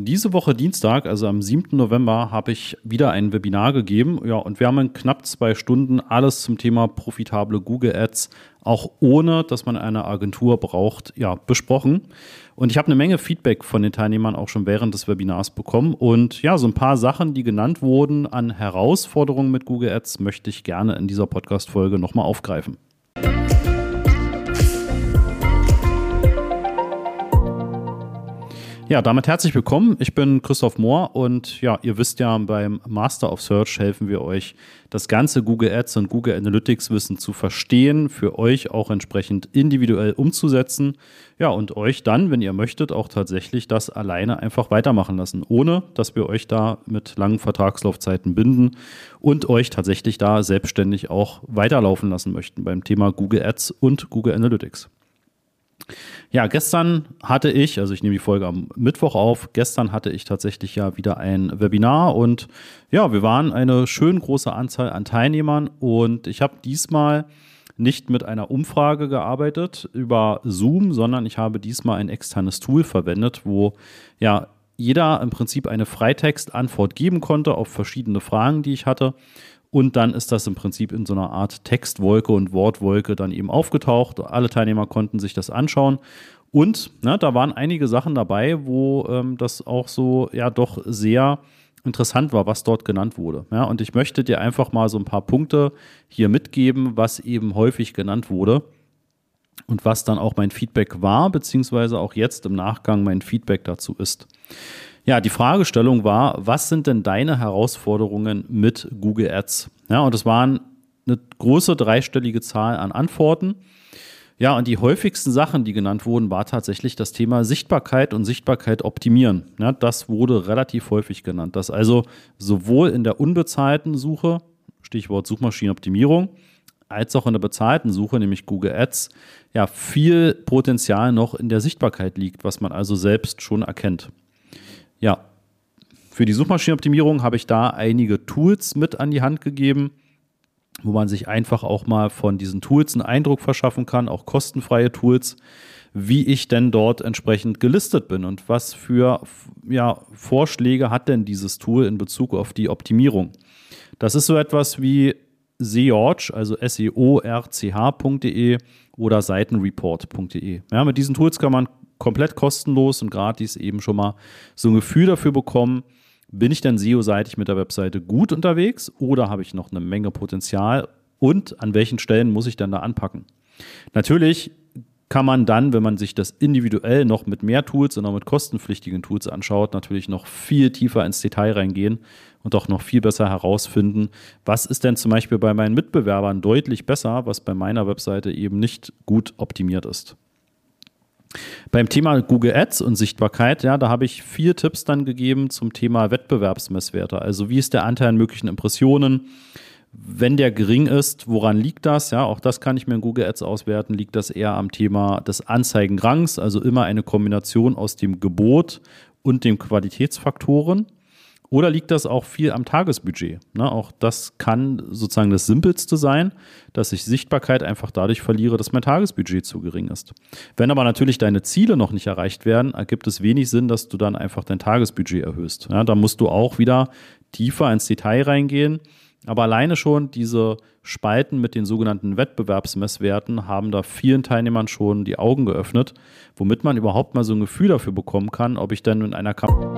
Diese Woche Dienstag, also am 7. November, habe ich wieder ein Webinar gegeben. Ja, und wir haben in knapp zwei Stunden alles zum Thema profitable Google Ads, auch ohne, dass man eine Agentur braucht, ja, besprochen. Und ich habe eine Menge Feedback von den Teilnehmern auch schon während des Webinars bekommen. Und ja, so ein paar Sachen, die genannt wurden an Herausforderungen mit Google Ads, möchte ich gerne in dieser Podcast-Folge nochmal aufgreifen. Ja, damit herzlich willkommen. Ich bin Christoph Mohr und ja, ihr wisst ja, beim Master of Search helfen wir euch, das ganze Google Ads und Google Analytics Wissen zu verstehen, für euch auch entsprechend individuell umzusetzen. Ja, und euch dann, wenn ihr möchtet, auch tatsächlich das alleine einfach weitermachen lassen, ohne dass wir euch da mit langen Vertragslaufzeiten binden und euch tatsächlich da selbstständig auch weiterlaufen lassen möchten beim Thema Google Ads und Google Analytics. Ja, gestern hatte ich, also ich nehme die Folge am Mittwoch auf, gestern hatte ich tatsächlich ja wieder ein Webinar und ja, wir waren eine schön große Anzahl an Teilnehmern und ich habe diesmal nicht mit einer Umfrage gearbeitet über Zoom, sondern ich habe diesmal ein externes Tool verwendet, wo ja jeder im Prinzip eine Freitextantwort geben konnte auf verschiedene Fragen, die ich hatte. Und dann ist das im Prinzip in so einer Art Textwolke und Wortwolke dann eben aufgetaucht. Alle Teilnehmer konnten sich das anschauen. Und ne, da waren einige Sachen dabei, wo ähm, das auch so ja doch sehr interessant war, was dort genannt wurde. Ja, und ich möchte dir einfach mal so ein paar Punkte hier mitgeben, was eben häufig genannt wurde und was dann auch mein Feedback war, beziehungsweise auch jetzt im Nachgang mein Feedback dazu ist. Ja, die Fragestellung war, was sind denn deine Herausforderungen mit Google Ads? Ja, und es waren eine große dreistellige Zahl an Antworten. Ja, und die häufigsten Sachen, die genannt wurden, war tatsächlich das Thema Sichtbarkeit und Sichtbarkeit optimieren. Ja, das wurde relativ häufig genannt. Dass also sowohl in der unbezahlten Suche, Stichwort Suchmaschinenoptimierung, als auch in der bezahlten Suche, nämlich Google Ads, ja, viel Potenzial noch in der Sichtbarkeit liegt, was man also selbst schon erkennt. Ja, für die Suchmaschinenoptimierung habe ich da einige Tools mit an die Hand gegeben, wo man sich einfach auch mal von diesen Tools einen Eindruck verschaffen kann, auch kostenfreie Tools, wie ich denn dort entsprechend gelistet bin und was für ja, Vorschläge hat denn dieses Tool in Bezug auf die Optimierung. Das ist so etwas wie Seorch, also seorch.de oder Seitenreport.de. Ja, mit diesen Tools kann man komplett kostenlos und gratis eben schon mal so ein Gefühl dafür bekommen, bin ich denn SEO-seitig mit der Webseite gut unterwegs oder habe ich noch eine Menge Potenzial und an welchen Stellen muss ich dann da anpacken? Natürlich kann man dann, wenn man sich das individuell noch mit mehr Tools und auch mit kostenpflichtigen Tools anschaut, natürlich noch viel tiefer ins Detail reingehen und auch noch viel besser herausfinden, was ist denn zum Beispiel bei meinen Mitbewerbern deutlich besser, was bei meiner Webseite eben nicht gut optimiert ist. Beim Thema Google Ads und Sichtbarkeit, ja, da habe ich vier Tipps dann gegeben zum Thema Wettbewerbsmesswerte. Also wie ist der Anteil an möglichen Impressionen? Wenn der gering ist, woran liegt das? Ja, auch das kann ich mir in Google Ads auswerten. Liegt das eher am Thema des Anzeigenrangs, also immer eine Kombination aus dem Gebot und den Qualitätsfaktoren? Oder liegt das auch viel am Tagesbudget? Ne, auch das kann sozusagen das Simpelste sein, dass ich Sichtbarkeit einfach dadurch verliere, dass mein Tagesbudget zu gering ist. Wenn aber natürlich deine Ziele noch nicht erreicht werden, ergibt es wenig Sinn, dass du dann einfach dein Tagesbudget erhöhst. Ja, da musst du auch wieder tiefer ins Detail reingehen. Aber alleine schon diese Spalten mit den sogenannten Wettbewerbsmesswerten haben da vielen Teilnehmern schon die Augen geöffnet, womit man überhaupt mal so ein Gefühl dafür bekommen kann, ob ich denn in einer Kampagne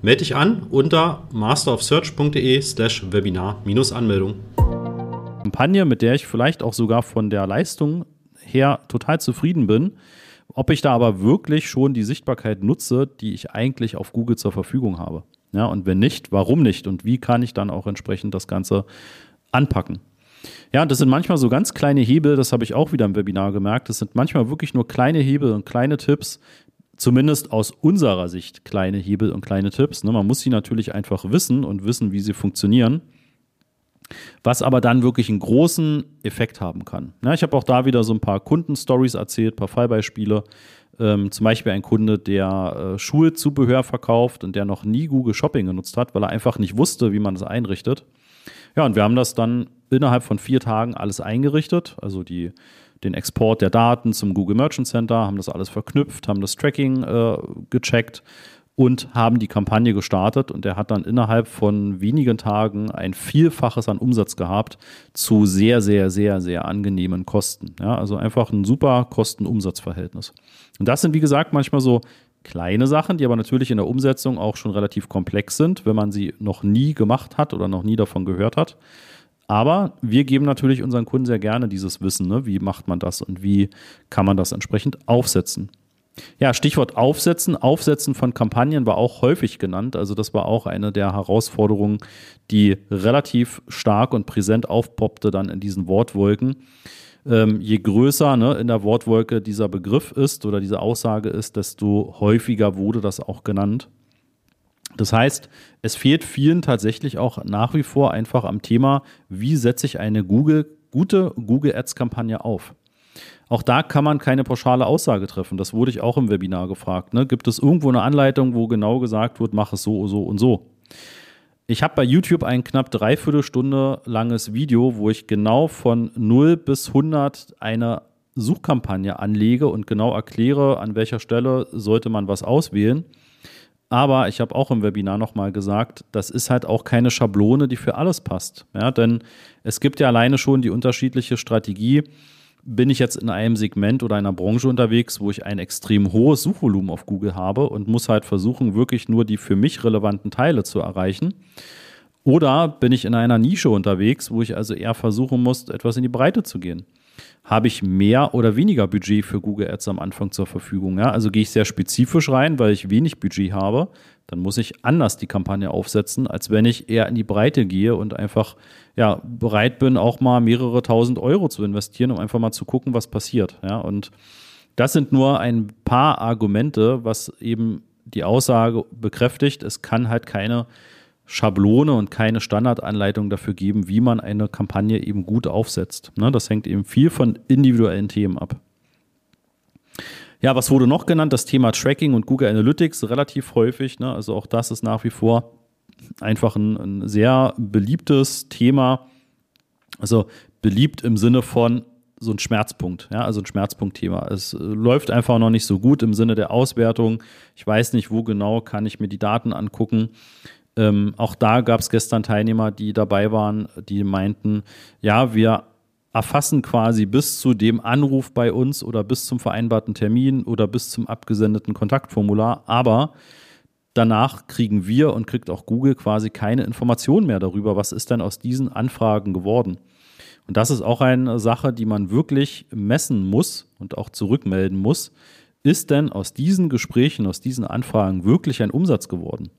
Melde dich an unter masterofsearch.de slash Webinar-Anmeldung. Kampagne, mit der ich vielleicht auch sogar von der Leistung her total zufrieden bin. Ob ich da aber wirklich schon die Sichtbarkeit nutze, die ich eigentlich auf Google zur Verfügung habe. Ja, und wenn nicht, warum nicht? Und wie kann ich dann auch entsprechend das Ganze anpacken? Ja, das sind manchmal so ganz kleine Hebel, das habe ich auch wieder im Webinar gemerkt. Das sind manchmal wirklich nur kleine Hebel und kleine Tipps, zumindest aus unserer Sicht kleine Hebel und kleine Tipps. Ne? Man muss sie natürlich einfach wissen und wissen, wie sie funktionieren. Was aber dann wirklich einen großen Effekt haben kann. Ich habe auch da wieder so ein paar Kundenstories erzählt, ein paar Fallbeispiele. Ähm, zum Beispiel ein Kunde, der äh, Schulzubehör verkauft und der noch nie Google Shopping genutzt hat, weil er einfach nicht wusste, wie man das einrichtet. Ja, und wir haben das dann innerhalb von vier Tagen alles eingerichtet, also die, den Export der Daten zum Google Merchant Center, haben das alles verknüpft, haben das Tracking äh, gecheckt und haben die Kampagne gestartet und er hat dann innerhalb von wenigen Tagen ein Vielfaches an Umsatz gehabt zu sehr, sehr, sehr, sehr angenehmen Kosten. Ja, also einfach ein super Kosten-Umsatz-Verhältnis. Und das sind, wie gesagt, manchmal so kleine Sachen, die aber natürlich in der Umsetzung auch schon relativ komplex sind, wenn man sie noch nie gemacht hat oder noch nie davon gehört hat. Aber wir geben natürlich unseren Kunden sehr gerne dieses Wissen, ne? wie macht man das und wie kann man das entsprechend aufsetzen. Ja, Stichwort Aufsetzen. Aufsetzen von Kampagnen war auch häufig genannt. Also das war auch eine der Herausforderungen, die relativ stark und präsent aufpoppte dann in diesen Wortwolken. Ähm, je größer ne, in der Wortwolke dieser Begriff ist oder diese Aussage ist, desto häufiger wurde das auch genannt. Das heißt, es fehlt vielen tatsächlich auch nach wie vor einfach am Thema, wie setze ich eine Google, gute Google Ads Kampagne auf. Auch da kann man keine pauschale Aussage treffen. Das wurde ich auch im Webinar gefragt. Ne? Gibt es irgendwo eine Anleitung, wo genau gesagt wird, mach es so, so und so? Ich habe bei YouTube ein knapp dreiviertel Stunde langes Video, wo ich genau von 0 bis 100 eine Suchkampagne anlege und genau erkläre, an welcher Stelle sollte man was auswählen. Aber ich habe auch im Webinar nochmal gesagt, das ist halt auch keine Schablone, die für alles passt. Ja, denn es gibt ja alleine schon die unterschiedliche Strategie, bin ich jetzt in einem Segment oder einer Branche unterwegs, wo ich ein extrem hohes Suchvolumen auf Google habe und muss halt versuchen, wirklich nur die für mich relevanten Teile zu erreichen. Oder bin ich in einer Nische unterwegs, wo ich also eher versuchen muss, etwas in die Breite zu gehen? Habe ich mehr oder weniger Budget für Google Ads am Anfang zur Verfügung? Ja? Also gehe ich sehr spezifisch rein, weil ich wenig Budget habe, dann muss ich anders die Kampagne aufsetzen, als wenn ich eher in die Breite gehe und einfach ja, bereit bin, auch mal mehrere tausend Euro zu investieren, um einfach mal zu gucken, was passiert. Ja? Und das sind nur ein paar Argumente, was eben die Aussage bekräftigt, es kann halt keine Schablone und keine Standardanleitung dafür geben, wie man eine Kampagne eben gut aufsetzt. Ne? Das hängt eben viel von individuellen Themen ab. Ja, was wurde noch genannt? Das Thema Tracking und Google Analytics relativ häufig. Ne? Also auch das ist nach wie vor einfach ein, ein sehr beliebtes Thema. Also beliebt im Sinne von so ein Schmerzpunkt, ja, also ein Schmerzpunktthema. Es äh, läuft einfach noch nicht so gut im Sinne der Auswertung. Ich weiß nicht, wo genau kann ich mir die Daten angucken. Ähm, auch da gab es gestern Teilnehmer, die dabei waren, die meinten, ja, wir erfassen quasi bis zu dem Anruf bei uns oder bis zum vereinbarten Termin oder bis zum abgesendeten Kontaktformular, aber danach kriegen wir und kriegt auch Google quasi keine Informationen mehr darüber, was ist denn aus diesen Anfragen geworden. Und das ist auch eine Sache, die man wirklich messen muss und auch zurückmelden muss. Ist denn aus diesen Gesprächen, aus diesen Anfragen wirklich ein Umsatz geworden?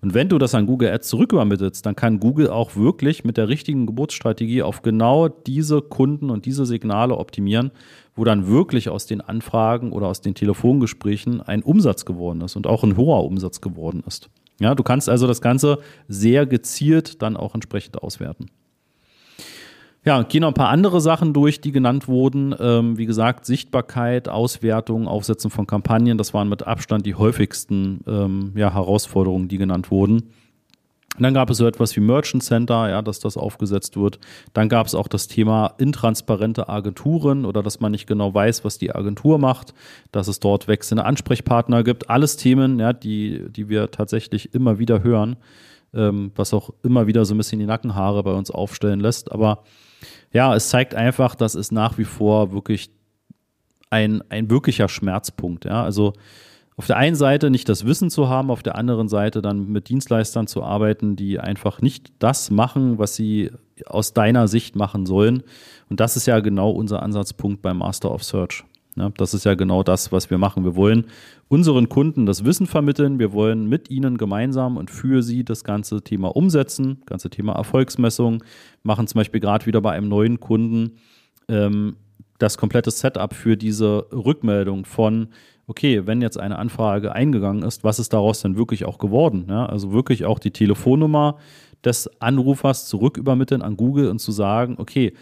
Und wenn du das an Google Ads zurückübermittelst, dann kann Google auch wirklich mit der richtigen Geburtsstrategie auf genau diese Kunden und diese Signale optimieren, wo dann wirklich aus den Anfragen oder aus den Telefongesprächen ein Umsatz geworden ist und auch ein hoher Umsatz geworden ist. Ja, du kannst also das Ganze sehr gezielt dann auch entsprechend auswerten. Ja, gehen noch ein paar andere Sachen durch, die genannt wurden. Ähm, wie gesagt, Sichtbarkeit, Auswertung, Aufsetzen von Kampagnen, das waren mit Abstand die häufigsten ähm, ja, Herausforderungen, die genannt wurden. Und dann gab es so etwas wie Merchant Center, ja, dass das aufgesetzt wird. Dann gab es auch das Thema intransparente Agenturen oder dass man nicht genau weiß, was die Agentur macht, dass es dort wechselnde Ansprechpartner gibt. Alles Themen, ja, die, die wir tatsächlich immer wieder hören, ähm, was auch immer wieder so ein bisschen die Nackenhaare bei uns aufstellen lässt. Aber ja, es zeigt einfach, dass es nach wie vor wirklich ein, ein wirklicher Schmerzpunkt. Ja? Also auf der einen Seite nicht das Wissen zu haben, auf der anderen Seite dann mit Dienstleistern zu arbeiten, die einfach nicht das machen, was sie aus deiner Sicht machen sollen. Und das ist ja genau unser Ansatzpunkt beim Master of Search. Ja, das ist ja genau das, was wir machen. Wir wollen unseren Kunden das Wissen vermitteln. Wir wollen mit ihnen gemeinsam und für sie das ganze Thema umsetzen, ganze Thema Erfolgsmessung. Machen zum Beispiel gerade wieder bei einem neuen Kunden ähm, das komplette Setup für diese Rückmeldung von okay, wenn jetzt eine Anfrage eingegangen ist, was ist daraus denn wirklich auch geworden? Ja, also wirklich auch die Telefonnummer des Anrufers zurück übermitteln an Google und zu sagen, okay,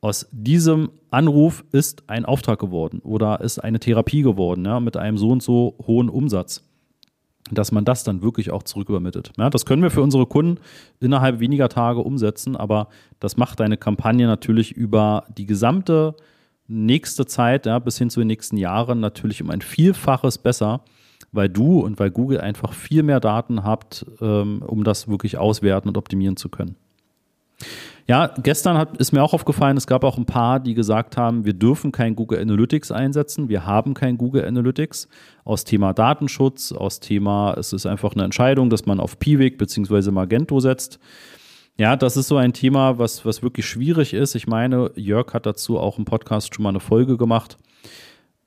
aus diesem Anruf ist ein Auftrag geworden oder ist eine Therapie geworden, ja, mit einem so und so hohen Umsatz dass man das dann wirklich auch zurückübermittelt. Ja, das können wir für unsere Kunden innerhalb weniger Tage umsetzen, aber das macht deine Kampagne natürlich über die gesamte nächste Zeit, ja, bis hin zu den nächsten Jahren natürlich um ein Vielfaches besser, weil du und weil Google einfach viel mehr Daten habt, ähm, um das wirklich auswerten und optimieren zu können. Ja, gestern hat, ist mir auch aufgefallen, es gab auch ein paar, die gesagt haben, wir dürfen kein Google Analytics einsetzen, wir haben kein Google Analytics aus Thema Datenschutz, aus Thema, es ist einfach eine Entscheidung, dass man auf Piwik bzw. Magento setzt. Ja, das ist so ein Thema, was, was wirklich schwierig ist. Ich meine, Jörg hat dazu auch im Podcast schon mal eine Folge gemacht.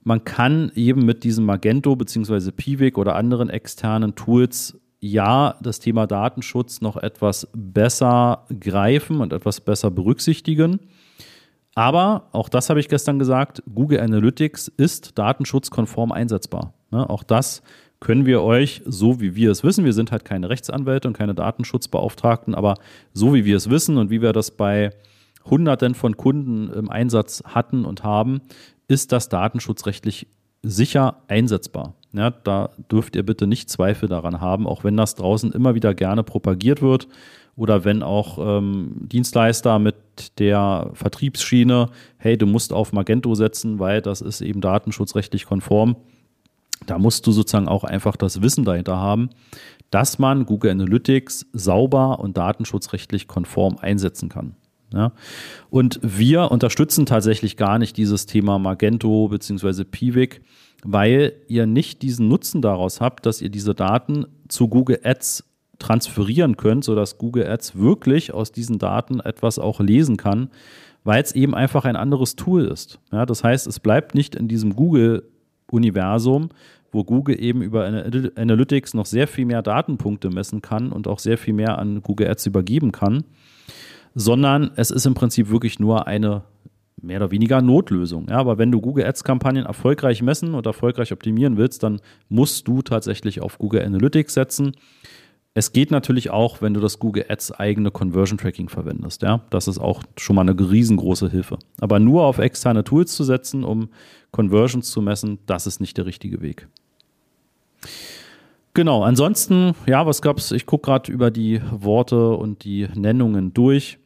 Man kann eben mit diesem Magento bzw. Piwik oder anderen externen Tools ja, das Thema Datenschutz noch etwas besser greifen und etwas besser berücksichtigen. Aber auch das habe ich gestern gesagt, Google Analytics ist datenschutzkonform einsetzbar. Ne, auch das können wir euch, so wie wir es wissen, wir sind halt keine Rechtsanwälte und keine Datenschutzbeauftragten, aber so wie wir es wissen und wie wir das bei Hunderten von Kunden im Einsatz hatten und haben, ist das datenschutzrechtlich sicher einsetzbar. Ja, da dürft ihr bitte nicht Zweifel daran haben, auch wenn das draußen immer wieder gerne propagiert wird oder wenn auch ähm, Dienstleister mit der Vertriebsschiene, hey, du musst auf Magento setzen, weil das ist eben datenschutzrechtlich konform. Da musst du sozusagen auch einfach das Wissen dahinter haben, dass man Google Analytics sauber und datenschutzrechtlich konform einsetzen kann. Ja. Und wir unterstützen tatsächlich gar nicht dieses Thema Magento bzw. Piwik, weil ihr nicht diesen Nutzen daraus habt, dass ihr diese Daten zu Google Ads transferieren könnt, sodass Google Ads wirklich aus diesen Daten etwas auch lesen kann, weil es eben einfach ein anderes Tool ist. Ja, das heißt, es bleibt nicht in diesem Google-Universum, wo Google eben über Analytics noch sehr viel mehr Datenpunkte messen kann und auch sehr viel mehr an Google Ads übergeben kann, sondern es ist im Prinzip wirklich nur eine mehr oder weniger Notlösung. Ja, aber wenn du Google Ads-Kampagnen erfolgreich messen und erfolgreich optimieren willst, dann musst du tatsächlich auf Google Analytics setzen. Es geht natürlich auch, wenn du das Google Ads eigene Conversion Tracking verwendest. Ja, das ist auch schon mal eine riesengroße Hilfe. Aber nur auf externe Tools zu setzen, um Conversions zu messen, das ist nicht der richtige Weg. Genau, ansonsten, ja, was gab's? Ich gucke gerade über die Worte und die Nennungen durch.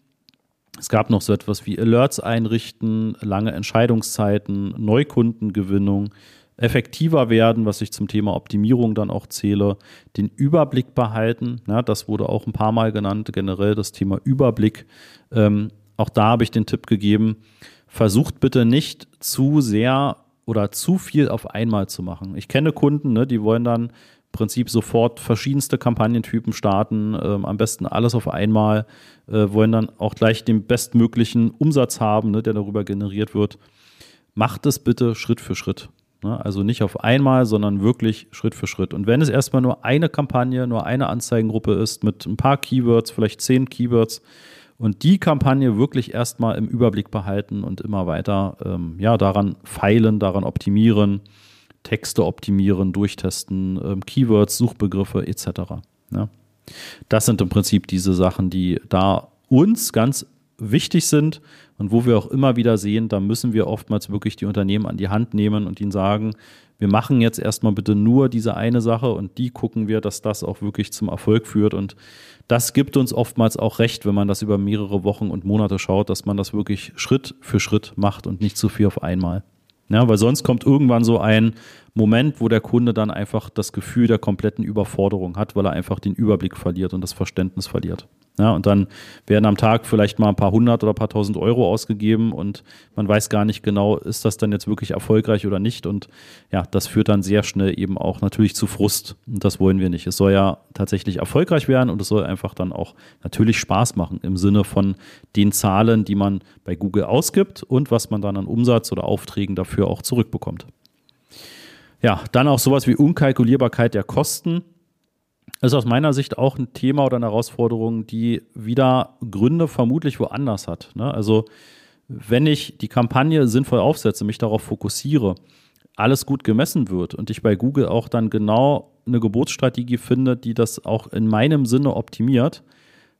Es gab noch so etwas wie Alerts einrichten, lange Entscheidungszeiten, Neukundengewinnung, effektiver werden, was ich zum Thema Optimierung dann auch zähle, den Überblick behalten. Ja, das wurde auch ein paar Mal genannt, generell das Thema Überblick. Ähm, auch da habe ich den Tipp gegeben, versucht bitte nicht zu sehr oder zu viel auf einmal zu machen. Ich kenne Kunden, ne, die wollen dann Prinzip sofort verschiedenste Kampagnentypen starten, ähm, am besten alles auf einmal, äh, wollen dann auch gleich den bestmöglichen Umsatz haben, ne, der darüber generiert wird. Macht es bitte Schritt für Schritt. Ne? Also nicht auf einmal, sondern wirklich Schritt für Schritt. Und wenn es erstmal nur eine Kampagne, nur eine Anzeigengruppe ist mit ein paar Keywords, vielleicht zehn Keywords, und die Kampagne wirklich erstmal im Überblick behalten und immer weiter ähm, ja, daran feilen, daran optimieren, Texte optimieren, durchtesten, ähm, Keywords, Suchbegriffe etc. Ja. Das sind im Prinzip diese Sachen, die da uns ganz wichtig sind und wo wir auch immer wieder sehen, da müssen wir oftmals wirklich die Unternehmen an die Hand nehmen und ihnen sagen, wir machen jetzt erstmal bitte nur diese eine Sache und die gucken wir, dass das auch wirklich zum Erfolg führt. Und das gibt uns oftmals auch recht, wenn man das über mehrere Wochen und Monate schaut, dass man das wirklich Schritt für Schritt macht und nicht zu viel auf einmal. Ja, weil sonst kommt irgendwann so ein Moment, wo der Kunde dann einfach das Gefühl der kompletten Überforderung hat, weil er einfach den Überblick verliert und das Verständnis verliert. Ja, und dann werden am Tag vielleicht mal ein paar hundert oder ein paar tausend Euro ausgegeben und man weiß gar nicht genau, ist das dann jetzt wirklich erfolgreich oder nicht. Und ja, das führt dann sehr schnell eben auch natürlich zu Frust. Und das wollen wir nicht. Es soll ja tatsächlich erfolgreich werden und es soll einfach dann auch natürlich Spaß machen im Sinne von den Zahlen, die man bei Google ausgibt und was man dann an Umsatz oder Aufträgen dafür auch zurückbekommt. Ja, dann auch sowas wie Unkalkulierbarkeit der Kosten ist aus meiner Sicht auch ein Thema oder eine Herausforderung, die wieder Gründe vermutlich woanders hat. Ne? Also wenn ich die Kampagne sinnvoll aufsetze, mich darauf fokussiere, alles gut gemessen wird und ich bei Google auch dann genau eine Geburtsstrategie finde, die das auch in meinem Sinne optimiert,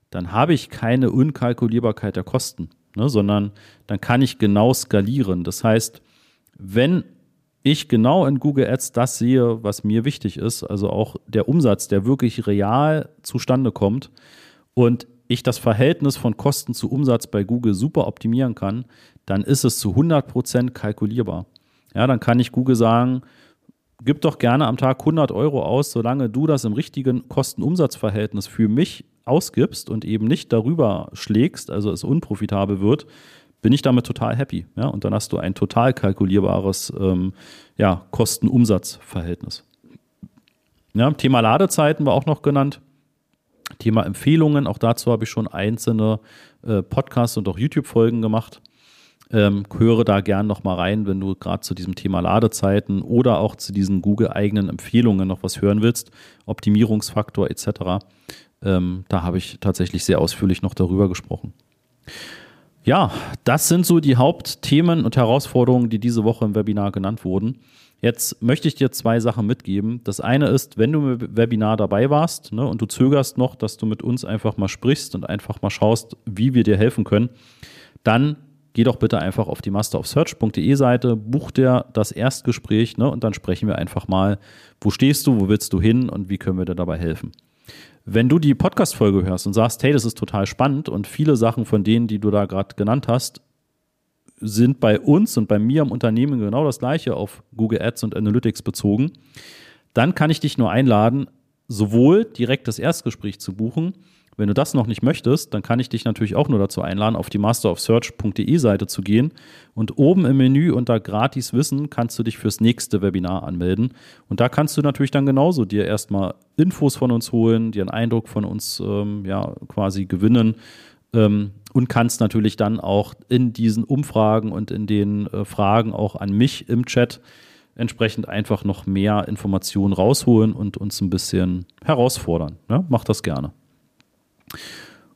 dann habe ich keine Unkalkulierbarkeit der Kosten, ne, sondern dann kann ich genau skalieren. Das heißt, wenn ich genau in Google Ads das sehe, was mir wichtig ist, also auch der Umsatz, der wirklich real zustande kommt und ich das Verhältnis von Kosten zu Umsatz bei Google super optimieren kann, dann ist es zu 100% kalkulierbar. Ja, dann kann ich Google sagen, gib doch gerne am Tag 100 Euro aus, solange du das im richtigen Kosten-Umsatz-Verhältnis für mich ausgibst und eben nicht darüber schlägst, also es unprofitabel wird, bin ich damit total happy. Ja? Und dann hast du ein total kalkulierbares ähm, ja, Kosten-Umsatz-Verhältnis. Ja, Thema Ladezeiten war auch noch genannt. Thema Empfehlungen, auch dazu habe ich schon einzelne äh, Podcasts und auch YouTube-Folgen gemacht. Ähm, höre da gern noch mal rein, wenn du gerade zu diesem Thema Ladezeiten oder auch zu diesen Google-eigenen Empfehlungen noch was hören willst, Optimierungsfaktor etc. Ähm, da habe ich tatsächlich sehr ausführlich noch darüber gesprochen. Ja, das sind so die Hauptthemen und Herausforderungen, die diese Woche im Webinar genannt wurden. Jetzt möchte ich dir zwei Sachen mitgeben. Das eine ist, wenn du im Webinar dabei warst ne, und du zögerst noch, dass du mit uns einfach mal sprichst und einfach mal schaust, wie wir dir helfen können, dann geh doch bitte einfach auf die masterofsearch.de Seite, buch dir das Erstgespräch ne, und dann sprechen wir einfach mal, wo stehst du, wo willst du hin und wie können wir dir dabei helfen. Wenn du die Podcast-Folge hörst und sagst, hey, das ist total spannend und viele Sachen von denen, die du da gerade genannt hast, sind bei uns und bei mir im Unternehmen genau das gleiche auf Google Ads und Analytics bezogen, dann kann ich dich nur einladen, sowohl direkt das Erstgespräch zu buchen, wenn du das noch nicht möchtest, dann kann ich dich natürlich auch nur dazu einladen, auf die masterofsearch.de Seite zu gehen und oben im Menü unter Gratis Wissen kannst du dich fürs nächste Webinar anmelden. Und da kannst du natürlich dann genauso dir erstmal Infos von uns holen, dir einen Eindruck von uns ähm, ja, quasi gewinnen ähm, und kannst natürlich dann auch in diesen Umfragen und in den äh, Fragen auch an mich im Chat entsprechend einfach noch mehr Informationen rausholen und uns ein bisschen herausfordern. Ja, mach das gerne.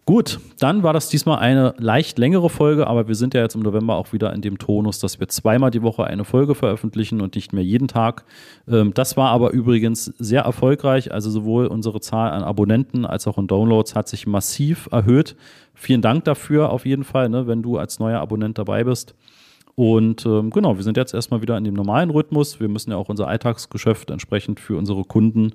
Gut, dann war das diesmal eine leicht längere Folge, aber wir sind ja jetzt im November auch wieder in dem Tonus, dass wir zweimal die Woche eine Folge veröffentlichen und nicht mehr jeden Tag. Ähm, das war aber übrigens sehr erfolgreich. Also sowohl unsere Zahl an Abonnenten als auch an Downloads hat sich massiv erhöht. Vielen Dank dafür auf jeden Fall, ne, wenn du als neuer Abonnent dabei bist. Und ähm, genau, wir sind jetzt erstmal wieder in dem normalen Rhythmus. Wir müssen ja auch unser Alltagsgeschäft entsprechend für unsere Kunden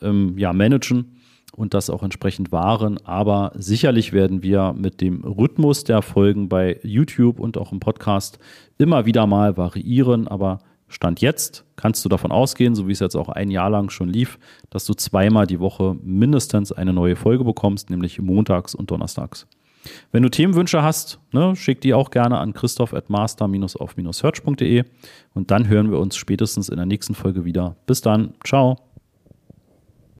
ähm, ja, managen und das auch entsprechend wahren. Aber sicherlich werden wir mit dem Rhythmus der Folgen bei YouTube und auch im Podcast immer wieder mal variieren. Aber Stand jetzt kannst du davon ausgehen, so wie es jetzt auch ein Jahr lang schon lief, dass du zweimal die Woche mindestens eine neue Folge bekommst, nämlich montags und donnerstags. Wenn du Themenwünsche hast, ne, schick die auch gerne an christoph at master-auf-search.de und dann hören wir uns spätestens in der nächsten Folge wieder. Bis dann, ciao.